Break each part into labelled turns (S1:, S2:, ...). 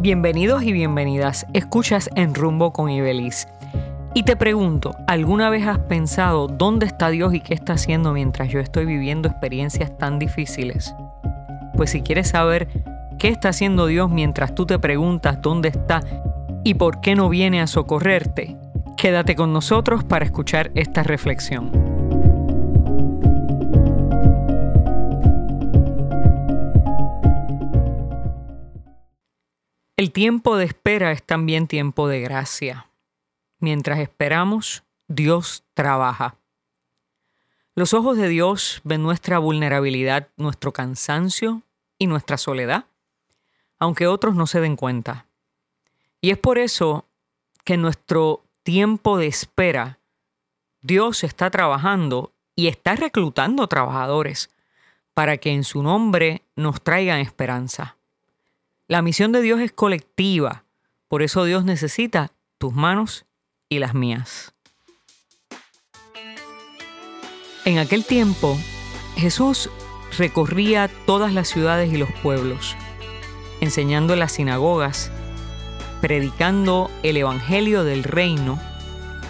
S1: Bienvenidos y bienvenidas. Escuchas En Rumbo con Ibeliz. Y te pregunto, ¿alguna vez has pensado dónde está Dios y qué está haciendo mientras yo estoy viviendo experiencias tan difíciles? Pues si quieres saber qué está haciendo Dios mientras tú te preguntas dónde está y por qué no viene a socorrerte, quédate con nosotros para escuchar esta reflexión. El tiempo de espera es también tiempo de gracia. Mientras esperamos, Dios trabaja. Los ojos de Dios ven nuestra vulnerabilidad, nuestro cansancio y nuestra soledad, aunque otros no se den cuenta. Y es por eso que en nuestro tiempo de espera, Dios está trabajando y está reclutando trabajadores para que en su nombre nos traigan esperanza. La misión de Dios es colectiva, por eso Dios necesita tus manos y las mías. En aquel tiempo, Jesús recorría todas las ciudades y los pueblos, enseñando en las sinagogas, predicando el Evangelio del reino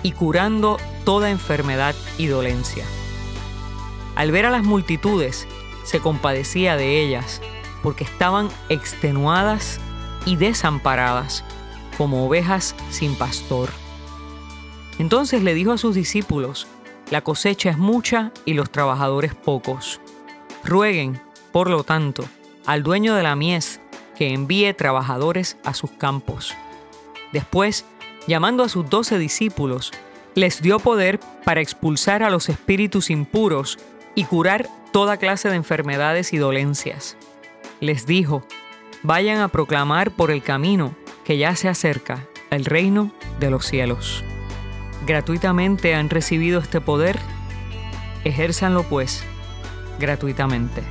S1: y curando toda enfermedad y dolencia. Al ver a las multitudes, se compadecía de ellas porque estaban extenuadas y desamparadas, como ovejas sin pastor. Entonces le dijo a sus discípulos, la cosecha es mucha y los trabajadores pocos. Rueguen, por lo tanto, al dueño de la mies que envíe trabajadores a sus campos. Después, llamando a sus doce discípulos, les dio poder para expulsar a los espíritus impuros y curar toda clase de enfermedades y dolencias les dijo, vayan a proclamar por el camino que ya se acerca el reino de los cielos. Gratuitamente han recibido este poder, ejérzanlo pues gratuitamente.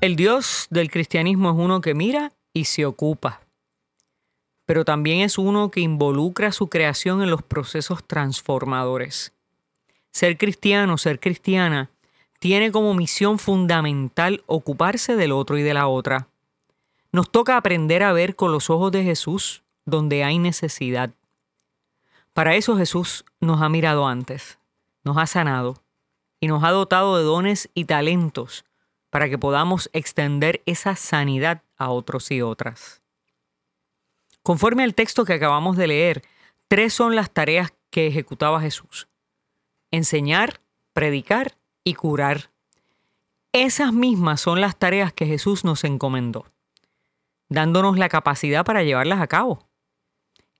S1: El Dios del cristianismo es uno que mira y se ocupa, pero también es uno que involucra su creación en los procesos transformadores. Ser cristiano, ser cristiana, tiene como misión fundamental ocuparse del otro y de la otra. Nos toca aprender a ver con los ojos de Jesús donde hay necesidad. Para eso Jesús nos ha mirado antes, nos ha sanado y nos ha dotado de dones y talentos para que podamos extender esa sanidad a otros y otras. Conforme al texto que acabamos de leer, tres son las tareas que ejecutaba Jesús. Enseñar, predicar y curar. Esas mismas son las tareas que Jesús nos encomendó, dándonos la capacidad para llevarlas a cabo.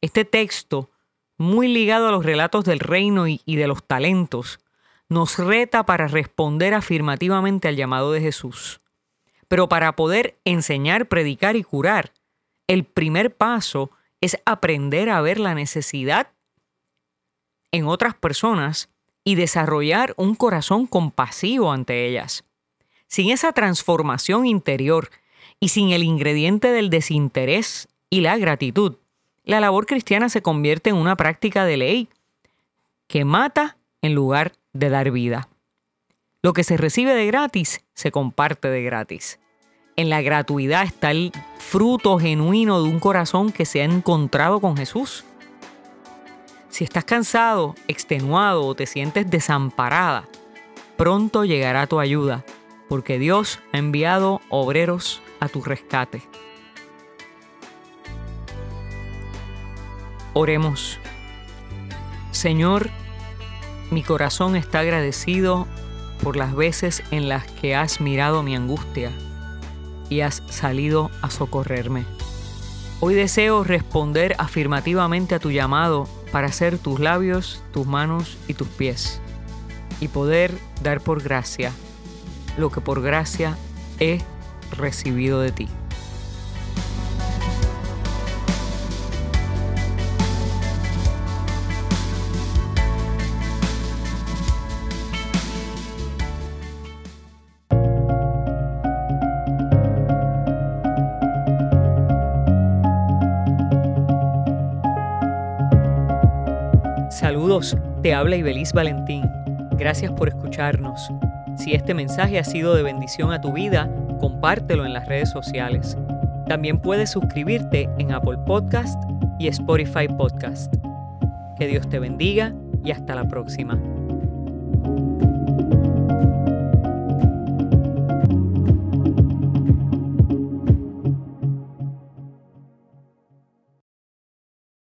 S1: Este texto, muy ligado a los relatos del reino y, de los talentos, nos reta para responder afirmativamente al llamado de Jesús. Pero para poder enseñar, predicar y curar, el primer paso es aprender a ver la necesidad en otras personas y desarrollar un corazón compasivo ante ellas. Sin esa transformación interior y sin el ingrediente del desinterés y la gratitud, la labor cristiana se convierte en una práctica de ley que mata en lugar de dar vida. Lo que se recibe de gratis se comparte de gratis. En la gratuidad está el fruto genuino de un corazón que se ha encontrado con Jesús si estás cansado, extenuado o te sientes desamparada, pronto llegará tu ayuda, porque Dios ha enviado obreros a tu rescate. Oremos. Señor, mi corazón está agradecido por las veces en las que has mirado mi angustia y has salido a socorrerme. Hoy deseo responder afirmativamente a tu llamado para ser tus labios, tus manos y tus pies, y poder dar por gracia lo que por gracia he recibido de ti. Saludos, te habla Ibeliz Valentín. Gracias por escucharnos. Si este mensaje ha sido de bendición a tu vida, compártelo en las redes sociales. También puedes suscribirte en Apple Podcast y Spotify Podcast. Que Dios te bendiga y hasta la próxima.